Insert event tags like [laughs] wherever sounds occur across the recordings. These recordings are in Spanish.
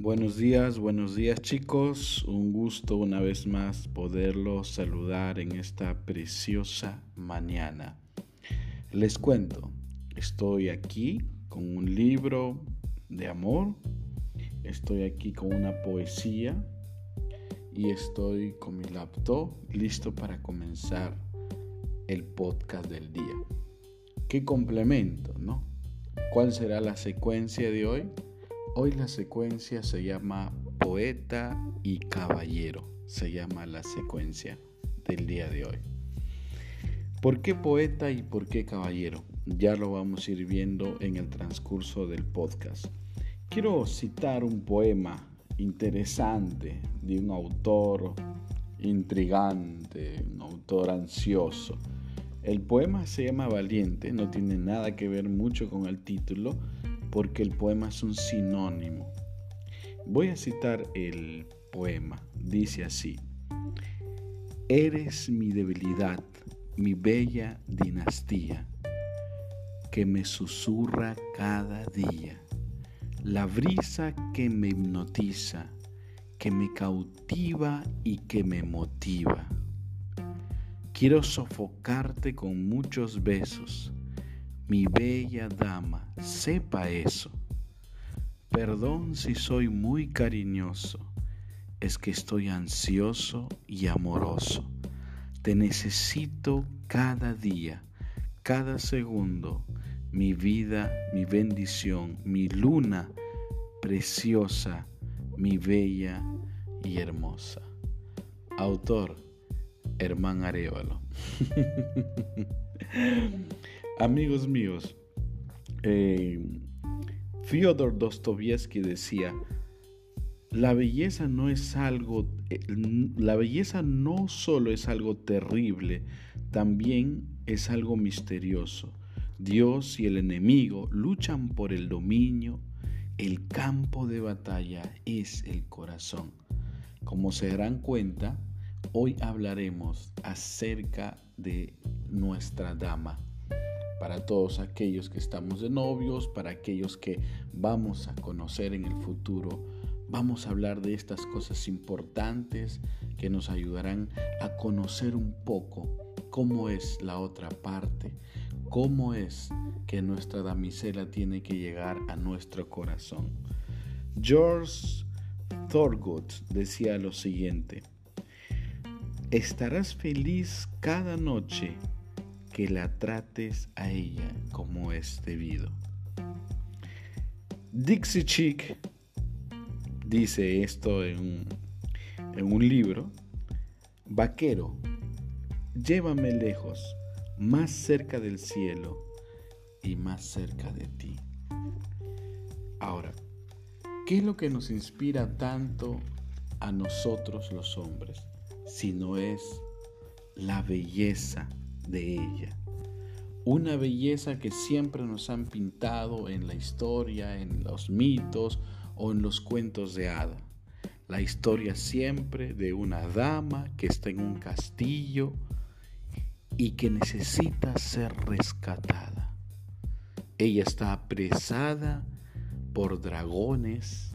Buenos días, buenos días chicos. Un gusto una vez más poderlos saludar en esta preciosa mañana. Les cuento, estoy aquí con un libro de amor, estoy aquí con una poesía y estoy con mi laptop listo para comenzar el podcast del día. ¿Qué complemento, no? ¿Cuál será la secuencia de hoy? Hoy la secuencia se llama Poeta y Caballero. Se llama la secuencia del día de hoy. ¿Por qué poeta y por qué caballero? Ya lo vamos a ir viendo en el transcurso del podcast. Quiero citar un poema interesante de un autor intrigante, un autor ansioso. El poema se llama Valiente, no tiene nada que ver mucho con el título, porque el poema es un sinónimo. Voy a citar el poema. Dice así. Eres mi debilidad, mi bella dinastía, que me susurra cada día. La brisa que me hipnotiza, que me cautiva y que me motiva. Quiero sofocarte con muchos besos mi bella dama, sepa eso. Perdón si soy muy cariñoso, es que estoy ansioso y amoroso. Te necesito cada día, cada segundo, mi vida, mi bendición, mi luna preciosa, mi bella y hermosa. Autor, Hermán Arevalo. [laughs] Amigos míos, eh, Fyodor Dostoevsky decía, la belleza no es algo, eh, la belleza no solo es algo terrible, también es algo misterioso. Dios y el enemigo luchan por el dominio, el campo de batalla es el corazón. Como se darán cuenta, hoy hablaremos acerca de nuestra dama para todos aquellos que estamos de novios, para aquellos que vamos a conocer en el futuro. Vamos a hablar de estas cosas importantes que nos ayudarán a conocer un poco cómo es la otra parte, cómo es que nuestra damisela tiene que llegar a nuestro corazón. George Thorgood decía lo siguiente, estarás feliz cada noche que la trates a ella como es debido. Dixie Chick dice esto en un, libro. Vaquero, llévame lejos, más cerca del cielo y más cerca de ti. Ahora, ¿qué es lo que nos inspira tanto a nosotros los hombres? Si no es la belleza de ella. Una belleza que siempre nos han pintado en la historia, en los mitos o en los cuentos de hada. La historia siempre de una dama que está en un castillo y que necesita ser rescatada. Ella está apresada por dragones,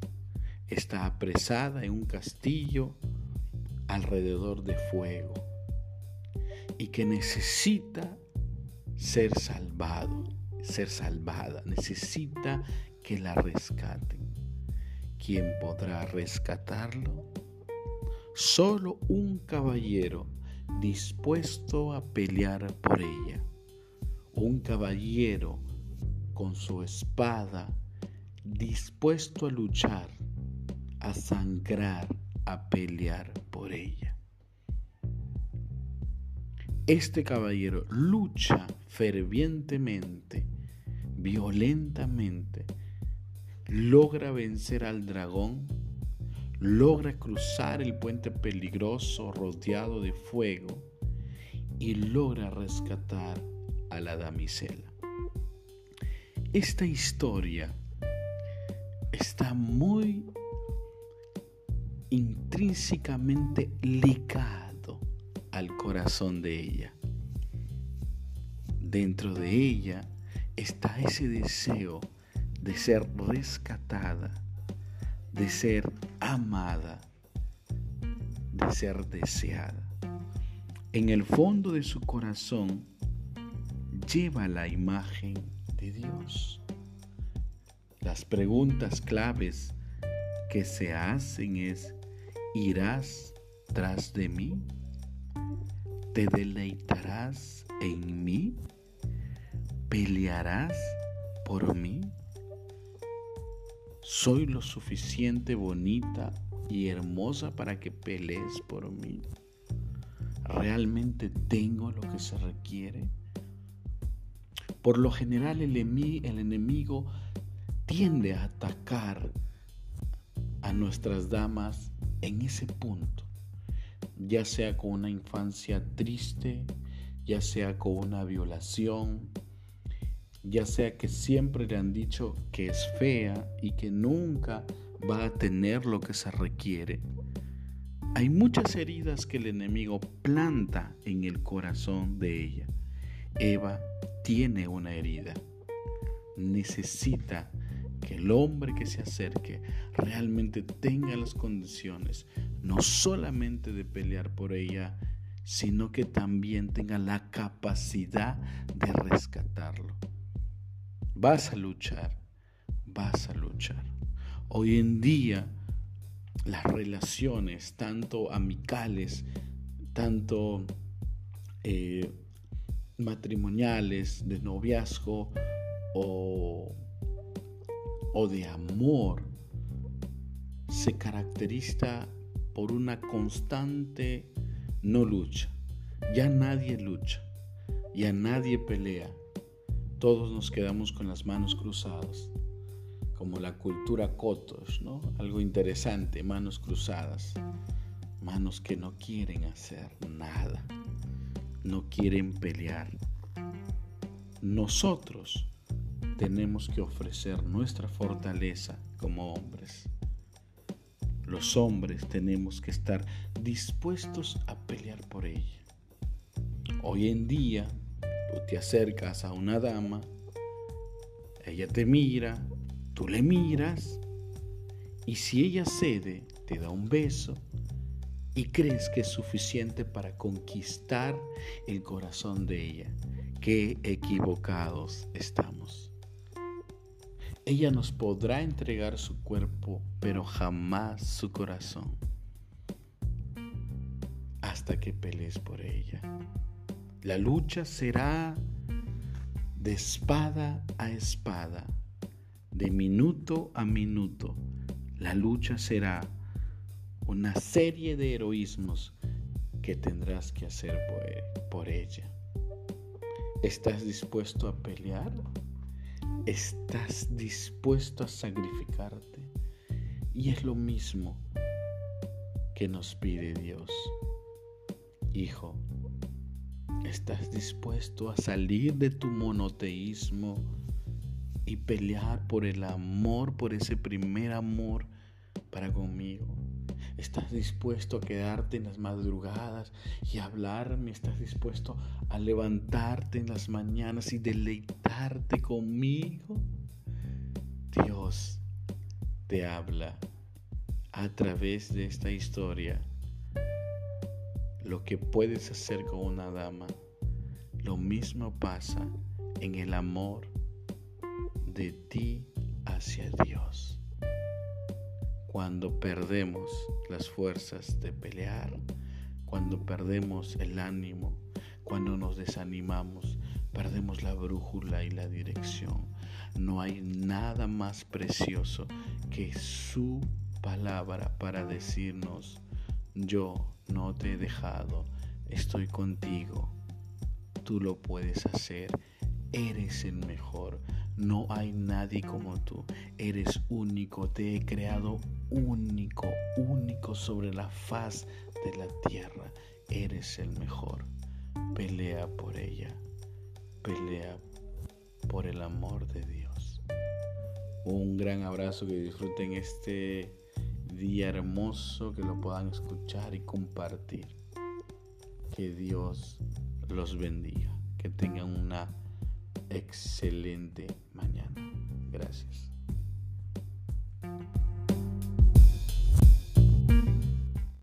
está apresada en un castillo alrededor de fuego y que necesita ser salvado, ser salvada, necesita que la rescaten. ¿Quién podrá rescatarlo? Solo un caballero dispuesto a pelear por ella. Un caballero con su espada dispuesto a luchar, a sangrar, a pelear por ella. Este caballero lucha fervientemente, violentamente, logra vencer al dragón, logra cruzar el puente peligroso rodeado de fuego y logra rescatar a la damisela. Esta historia está muy intrínsecamente ligada al corazón de ella. Dentro de ella está ese deseo de ser rescatada, de ser amada, de ser deseada. En el fondo de su corazón lleva la imagen de Dios. Las preguntas claves que se hacen es, ¿irás tras de mí? ¿Te deleitarás en mí? ¿Pelearás por mí? ¿Soy lo suficiente bonita y hermosa para que pelees por mí? ¿Realmente tengo lo que se requiere? Por lo general el, enemigo tiende a atacar a nuestras damas en ese punto, ya sea con una infancia triste, ya sea con una violación, ya sea que siempre le han dicho que es fea y que nunca va a tener lo que se requiere. Hay muchas heridas que el enemigo planta en el corazón de ella. Eva tiene una herida. Necesita el hombre que se acerque realmente tenga las condiciones, no solamente de pelear por ella, sino que también tenga la capacidad de rescatarlo. Vas a luchar, vas a luchar. Hoy en día las relaciones, tanto amicales, tanto eh, matrimoniales, de noviazgo o, o de amor, se caracteriza por una constante no lucha. Ya nadie lucha, ya nadie pelea. Todos nos quedamos con las manos cruzadas, como la cultura Kotos, ¿no? Algo interesante, manos cruzadas, manos que no quieren hacer nada no quieren pelear. Nosotros tenemos que ofrecer nuestra fortaleza como hombres. Los hombres tenemos que estar dispuestos a pelear por ella. Hoy en día, tú te acercas a una dama, ella te mira, tú le miras, y si ella cede, te da un beso, y crees que es suficiente para conquistar el corazón de ella. Qué equivocados estamos. Ella nos podrá entregar su cuerpo, pero jamás su corazón, hasta que pelees por ella. La lucha será de espada a espada, de minuto a minuto. La lucha será una serie de heroísmos que tendrás que hacer por, ella. ¿Estás dispuesto a pelear? ¿Estás dispuesto a sacrificarte? Y es lo mismo que nos pide Dios. Hijo, ¿estás dispuesto a salir de tu monoteísmo y pelear por el amor, por ese primer amor para conmigo? ¿Estás dispuesto a quedarte en las madrugadas y hablarme? ¿Estás dispuesto a levantarte en las mañanas y deleitarte conmigo? Dios te habla a través de esta historia. Lo que puedes hacer con una dama, lo mismo pasa en el amor de ti hacia Dios cuando perdemos las fuerzas de pelear, cuando perdemos el ánimo, cuando nos desanimamos, perdemos la brújula y la dirección. No hay nada más precioso que su palabra para decirnos, yo no te he dejado, estoy contigo, tú lo puedes hacer, eres el mejor. No hay nadie como tú. Eres único. Te he creado único, único sobre la faz de la tierra. Eres el mejor. Pelea por ella. Pelea por el amor de Dios. Un gran abrazo, que disfruten este día hermoso, que lo puedan escuchar y compartir. Que Dios los bendiga. Que tengan una excelente mañana. Gracias.